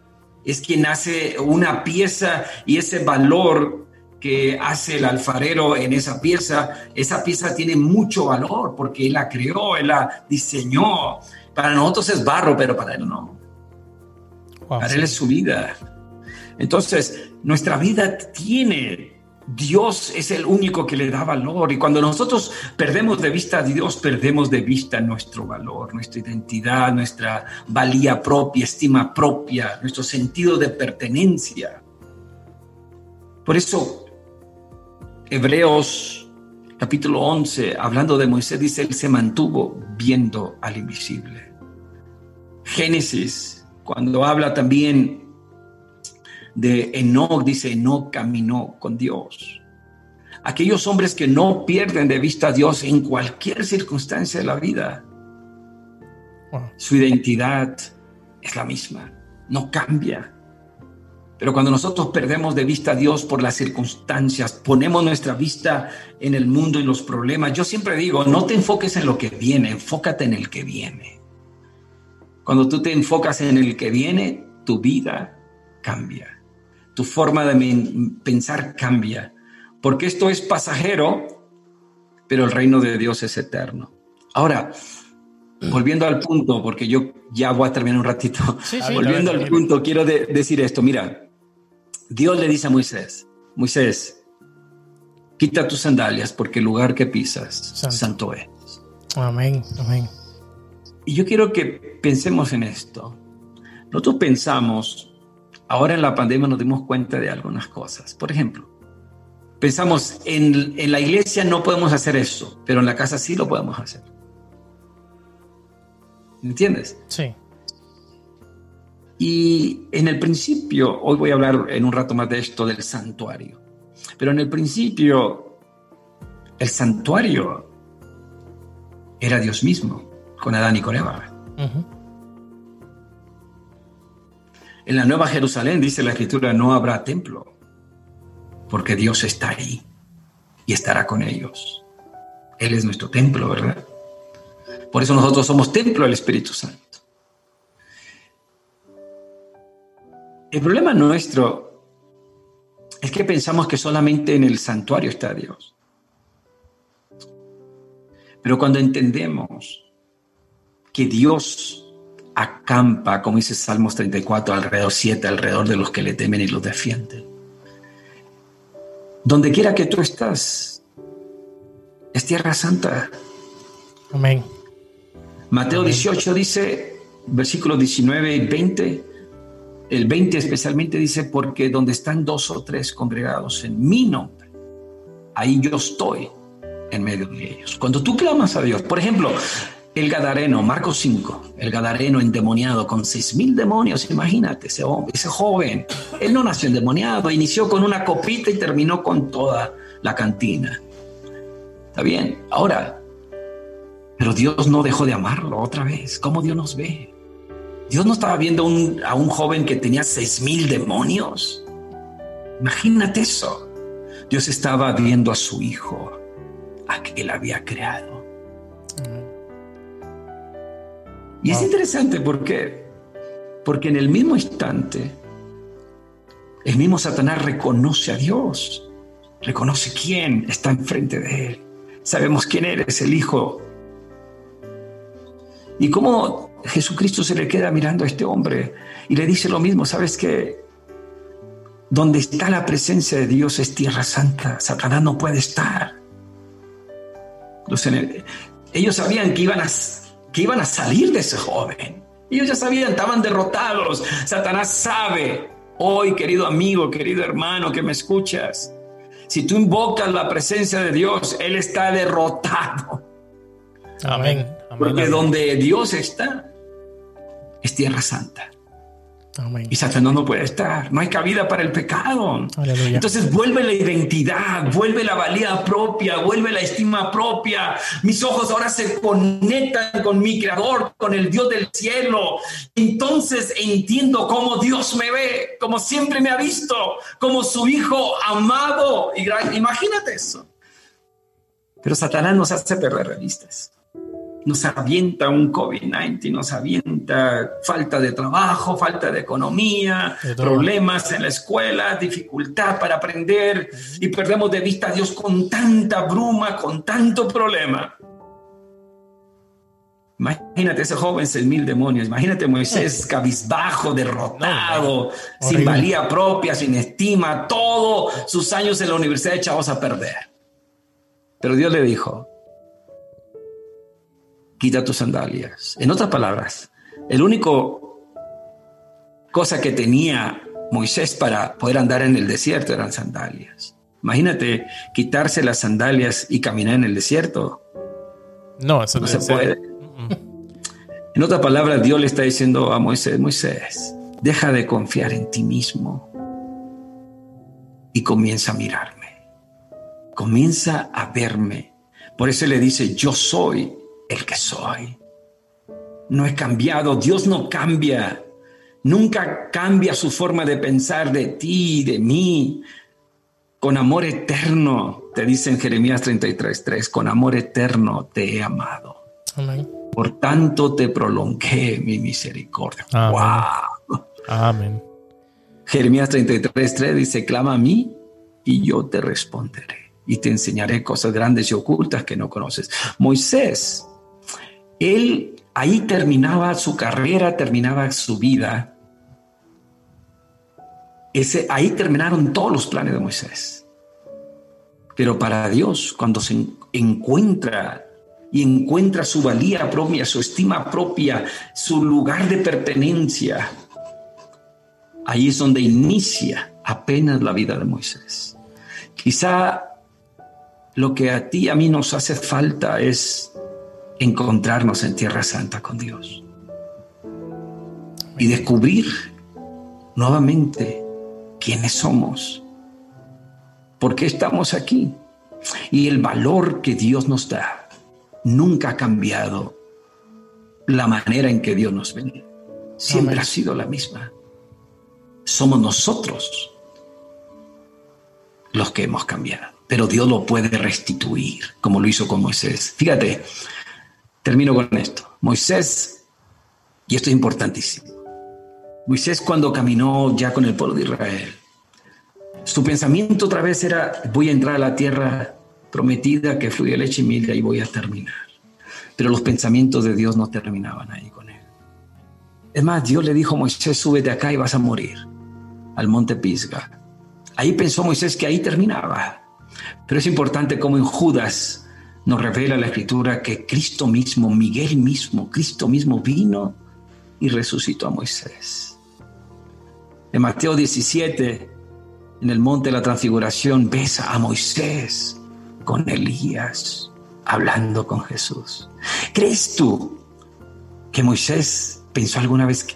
es quien hace una pieza y ese valor que hace el alfarero en esa pieza, esa pieza tiene mucho valor porque él la creó, él la diseñó. Para nosotros es barro, pero para él no. para él es su vida. Entonces, nuestra vida tiene Dios es el único que le da valor y cuando nosotros perdemos de vista a Dios, perdemos de vista nuestro valor, nuestra identidad, nuestra valía propia, estima propia, nuestro sentido de pertenencia. Por eso, Hebreos capítulo 11, hablando de Moisés, dice, él se mantuvo viendo al invisible. Génesis, cuando habla también de Enoch, dice, Enoch caminó con Dios. Aquellos hombres que no pierden de vista a Dios en cualquier circunstancia de la vida. Su identidad es la misma, no cambia. Pero cuando nosotros perdemos de vista a Dios por las circunstancias, ponemos nuestra vista en el mundo y los problemas, yo siempre digo, no te enfoques en lo que viene, enfócate en el que viene. Cuando tú te enfocas en el que viene, tu vida cambia tu forma de pensar cambia, porque esto es pasajero, pero el reino de Dios es eterno. Ahora, volviendo al punto, porque yo ya voy a terminar un ratito, volviendo al punto, quiero decir esto, mira, Dios le dice a Moisés, Moisés, quita tus sandalias porque el lugar que pisas, santo, es. Amén, amén. Y yo quiero que pensemos en esto. Nosotros pensamos Ahora en la pandemia nos dimos cuenta de algunas cosas. Por ejemplo, Pensamos, en, en la iglesia no podemos hacer eso, pero en la casa sí lo podemos hacer. ¿Entiendes? Sí. Y en el principio, hoy voy a hablar en un rato más de esto del santuario, pero en el principio, el santuario era Dios mismo, con Adán y con Eva. En la Nueva Jerusalén dice la escritura, no habrá templo, porque Dios está ahí y estará con ellos. Él es nuestro templo, ¿verdad? Por eso nosotros somos templo del Espíritu Santo. El problema nuestro es que pensamos que solamente en el santuario está Dios. Pero cuando entendemos que Dios acampa, como dice Salmos 34, alrededor 7, alrededor de los que le temen y los defienden. Donde quiera que tú estás, es tierra santa. Amén. Mateo 18 dice, versículos 19 y 20, el 20 especialmente dice, porque donde están dos o tres congregados en mi nombre, ahí yo estoy en medio de ellos. Cuando tú clamas a Dios, por ejemplo, el Gadareno, Marcos 5, el Gadareno endemoniado con seis mil demonios, imagínate ese hombre, ese joven. Él no nació endemoniado, inició con una copita y terminó con toda la cantina. Está bien, ahora, pero Dios no dejó de amarlo otra vez. ¿Cómo Dios nos ve? Dios no estaba viendo a un joven que tenía seis mil demonios. Imagínate eso. Dios estaba viendo a su hijo, a que él había creado. Y es interesante porque, porque en el mismo instante, el mismo Satanás reconoce a Dios, reconoce quién está enfrente de él. Sabemos quién eres, el Hijo. Y cómo Jesucristo se le queda mirando a este hombre y le dice lo mismo, ¿sabes qué? Donde está la presencia de Dios es tierra santa, Satanás no puede estar. ellos sabían que iban, a, que iban a salir de ese joven. Ellos ya sabían, estaban derrotados. Satanás sabe, hoy querido amigo, querido hermano que me escuchas, si tú invocas la presencia de Dios, Él está derrotado. Amén. Porque donde Dios está, es tierra santa. Y Satanás no puede estar, no hay cabida para el pecado. Entonces vuelve la identidad, vuelve la valía propia, vuelve la estima propia. Mis ojos ahora se conectan con mi creador, con el Dios del cielo. Entonces entiendo cómo Dios me ve, como siempre me ha visto, como su hijo amado. Imagínate eso. Pero Satanás nos hace perder revistas nos avienta un COVID-19, nos avienta falta de trabajo, falta de economía, problemas en la escuela, dificultad para aprender y perdemos de vista a Dios con tanta bruma, con tanto problema. Imagínate ese joven sin mil demonios, imagínate Moisés cabizbajo, derrotado, sin valía propia, sin estima, todos sus años en la universidad echados a perder. Pero Dios le dijo, quita tus sandalias. En otras palabras, el único cosa que tenía Moisés para poder andar en el desierto eran sandalias. Imagínate quitarse las sandalias y caminar en el desierto. No, eso no, se puede. En otras palabras, Dios le está diciendo a Moisés, Moisés, deja de confiar en ti mismo y comienza a mirarme. Comienza a verme. Por eso le dice, yo soy el que soy. No he cambiado, Dios no cambia. Nunca cambia su forma de pensar de ti, de mí. Con amor eterno, te dice en Jeremías 33:3, con amor eterno te he amado. Por tanto te prolongué mi misericordia. Wow. Amén. Jeremías 33:3 dice, clama a mí y yo te responderé y te enseñaré cosas grandes y ocultas que no conoces. Moisés él ahí terminaba su carrera, terminaba su vida. Ese, ahí terminaron todos los planes de Moisés. Pero para Dios, cuando se encuentra y encuentra su valía propia, su estima propia, su lugar de pertenencia, ahí es donde inicia apenas la vida de Moisés Quizá lo que a ti y a mí nos hace falta es encontrarnos en Tierra Santa con Dios y descubrir nuevamente quiénes somos, por qué estamos aquí y el valor que Dios nos da. Nunca ha cambiado la manera en que Dios nos ve. Siempre ha sido la misma. Somos nosotros los que hemos cambiado, pero Dios lo puede restituir, como lo hizo con Moisés. Fíjate, termino con esto. Moisés, y esto es importantísimo, Moisés cuando caminó ya con el pueblo de Israel, su pensamiento otra vez era, voy a entrar a la tierra prometida que fluye leche y miel y voy a terminar. Pero los pensamientos de Dios no terminaban ahí con él. Es más, Dios le dijo a Moisés, súbete acá y vas a morir, al monte Pisga. Ahí pensó Moisés que ahí terminaba. Pero es importante como en Judas nos revela la escritura que Cristo mismo, Miguel mismo, Cristo mismo vino y resucitó a Moisés. En Mateo 17, en el monte de la transfiguración, ves a Moisés con Elías hablando con Jesús. ¿Crees tú que Moisés pensó alguna vez que,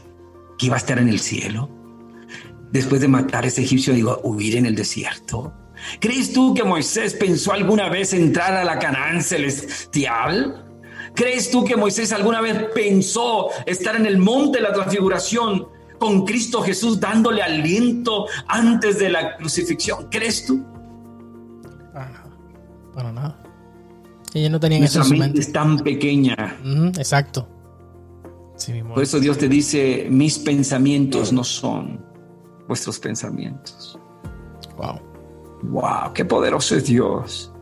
iba a estar en el cielo? Después de matar a ese egipcio, digo, huir en el desierto. ¿Crees tú que Moisés pensó alguna vez entrar a la Canaán celestial? ¿Crees tú que Moisés alguna vez pensó estar en el monte de la transfiguración con Cristo Jesús dándole aliento antes de la crucifixión. ¿Crees tú? Para nada. Para nada. Ellos no tenían Nuestra mente es tan pequeña. exacto. Por eso Dios te dice, mis pensamientos no son vuestros pensamientos. Wow. Wow, qué poderoso es Dios.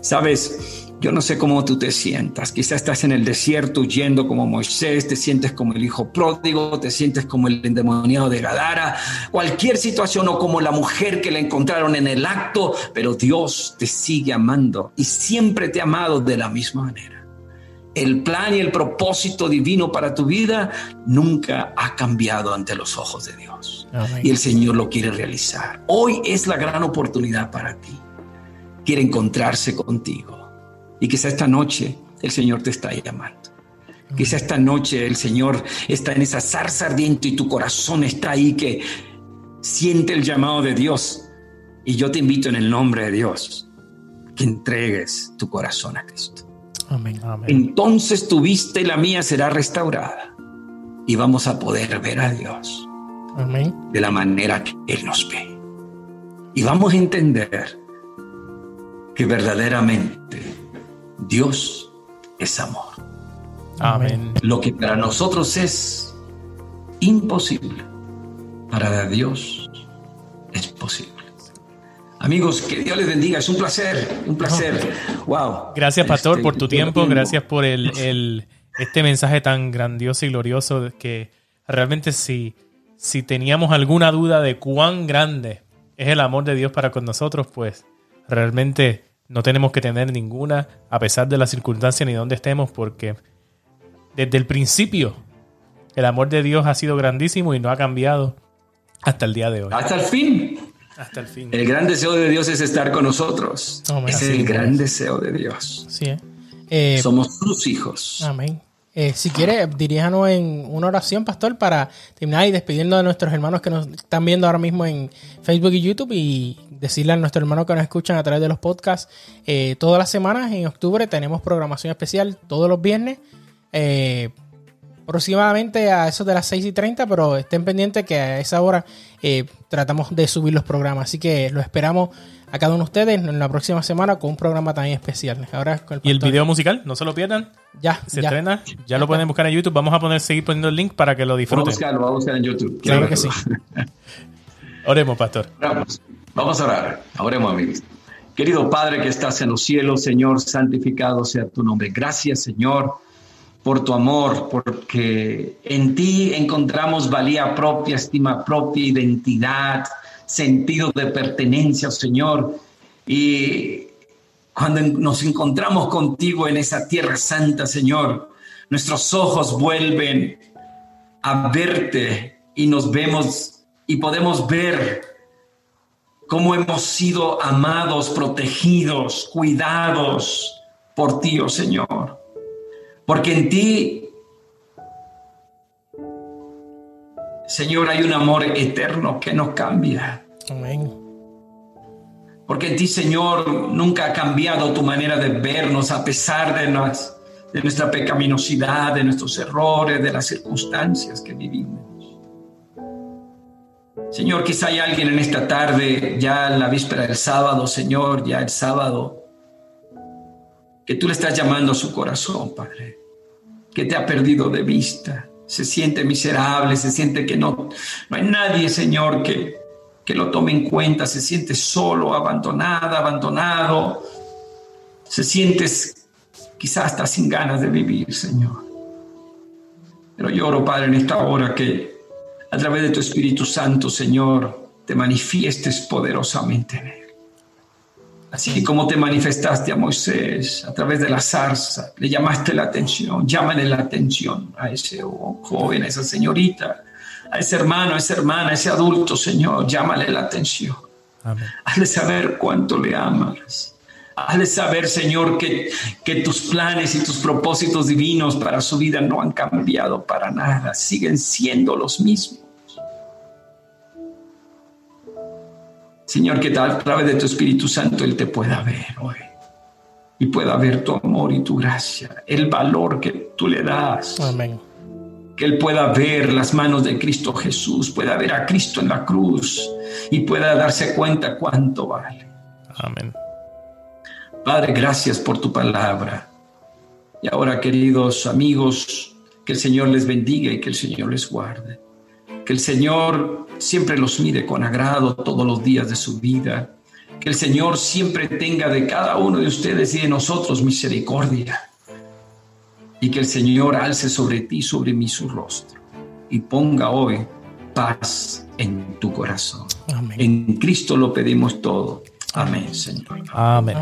Sabes, yo no sé cómo tú te sientas. Quizás estás en el desierto huyendo como Moisés, te sientes como el hijo pródigo, te sientes como el endemoniado de Gadara, cualquier situación o como la mujer que la encontraron en el acto, pero Dios te sigue amando y siempre te ha amado de la misma manera. El plan y el propósito divino para tu vida nunca ha cambiado ante los ojos de Dios. Y el Señor lo quiere realizar. Hoy es la gran oportunidad para ti. Quiere encontrarse contigo y quizá esta noche el Señor te está llamando. Quizá esta noche el Señor está en esa zarza ardiente y tu corazón está ahí que siente el llamado de Dios. Y yo te invito en el nombre de Dios que entregues tu corazón a Cristo. Amén. Entonces tu vista y la mía será restaurada y vamos a poder ver a Dios Amén. de la manera que Él nos ve. Y vamos a entender que verdaderamente Dios es amor. Amén. Lo que para nosotros es imposible, para Dios es posible. Amigos, que Dios les bendiga. Es un placer, un placer. Wow. Gracias, Pastor, este, por tu tiempo. Gracias por el, este mensaje tan grandioso y glorioso que realmente si, si teníamos alguna duda de cuán grande es el amor de Dios para con nosotros, pues realmente no tenemos que tener ninguna, a pesar de las circunstancias ni donde estemos, porque desde el principio el amor de Dios ha sido grandísimo y no ha cambiado hasta el día de hoy. Hasta el fin. Hasta el fin. El gran deseo de Dios es estar con nosotros. es el gran deseo de Dios. ¿eh? Eh, Somos sus hijos. Amén. Eh, si quiere, diríjanos en una oración, pastor, para terminar y despidiendo de nuestros hermanos que nos están viendo ahora mismo en Facebook y YouTube y decirle a nuestros hermanos que nos escuchan a través de los podcasts. Eh, todas las semanas en octubre tenemos programación especial todos los viernes. Eh, aproximadamente a eso de las 6 y 30, pero estén pendientes que a esa hora tratamos de subir los programas. Así que lo esperamos a cada uno de ustedes en la próxima semana con un programa también especial. Ahora y el video musical, no se lo pierdan. Ya. Se estrena, ya, lo pueden buscar en YouTube. Vamos a poner, seguir poniendo el link para que lo disfruten. Vamos a buscarlo, vamos a buscar en YouTube. Claro que sí. Oremos, pastor. Vamos, vamos a orar. Oremos, amigos. Querido Padre que estás en los cielos, Señor, santificado sea tu nombre. Gracias, Señor, por tu amor, porque en ti encontramos valía propia, estima propia, identidad, sentido de pertenencia, Señor. Y cuando nos encontramos contigo en esa tierra santa, Señor, nuestros ojos vuelven a verte y nos vemos y podemos ver cómo hemos sido amados, protegidos, cuidados por ti, oh Señor. Porque en ti, Señor, hay un amor eterno que no cambia. Amén. Porque en ti, Señor, nunca ha cambiado tu manera de vernos a pesar de, de nuestra pecaminosidad, de nuestros errores, de las circunstancias que vivimos. Señor, quizá hay alguien en esta tarde, ya en la víspera del sábado, Señor, ya el sábado, que tú le estás llamando a su corazón, Padre, que te ha perdido de vista, se siente miserable, se siente que no, no hay nadie, Señor, que, que lo tome en cuenta, se siente solo, abandonada, abandonado, se siente quizás hasta sin ganas de vivir, Señor. Pero lloro, Padre, en esta hora que a través de tu Espíritu Santo, Señor, te manifiestes poderosamente en él. Así como te manifestaste a Moisés a través de la zarza, le llamaste la atención, llámale la atención a ese joven, a esa señorita, a ese hermano, a esa hermana, a ese adulto, Señor, llámale la atención. Hazle saber cuánto le amas. Hazle saber, Señor, que, que tus planes y tus propósitos divinos para su vida no han cambiado para nada, siguen siendo los mismos. Señor, que a través de tu Espíritu Santo Él te pueda ver hoy y pueda ver tu amor y tu gracia, el valor que tú le das. Amén. Que Él pueda ver las manos de Cristo Jesús, pueda ver a Cristo en la cruz y pueda darse cuenta cuánto vale. Amén. Padre, gracias por tu palabra. Y ahora, queridos amigos, que el Señor les bendiga y que el Señor les guarde. Que el Señor siempre los mire con agrado todos los días de su vida. Que el Señor siempre tenga de cada uno de ustedes y de nosotros misericordia. Y que el Señor alce sobre ti, sobre mí su rostro. Y ponga hoy paz en tu corazón. En Cristo lo pedimos todo. Amén, Señor. Amén.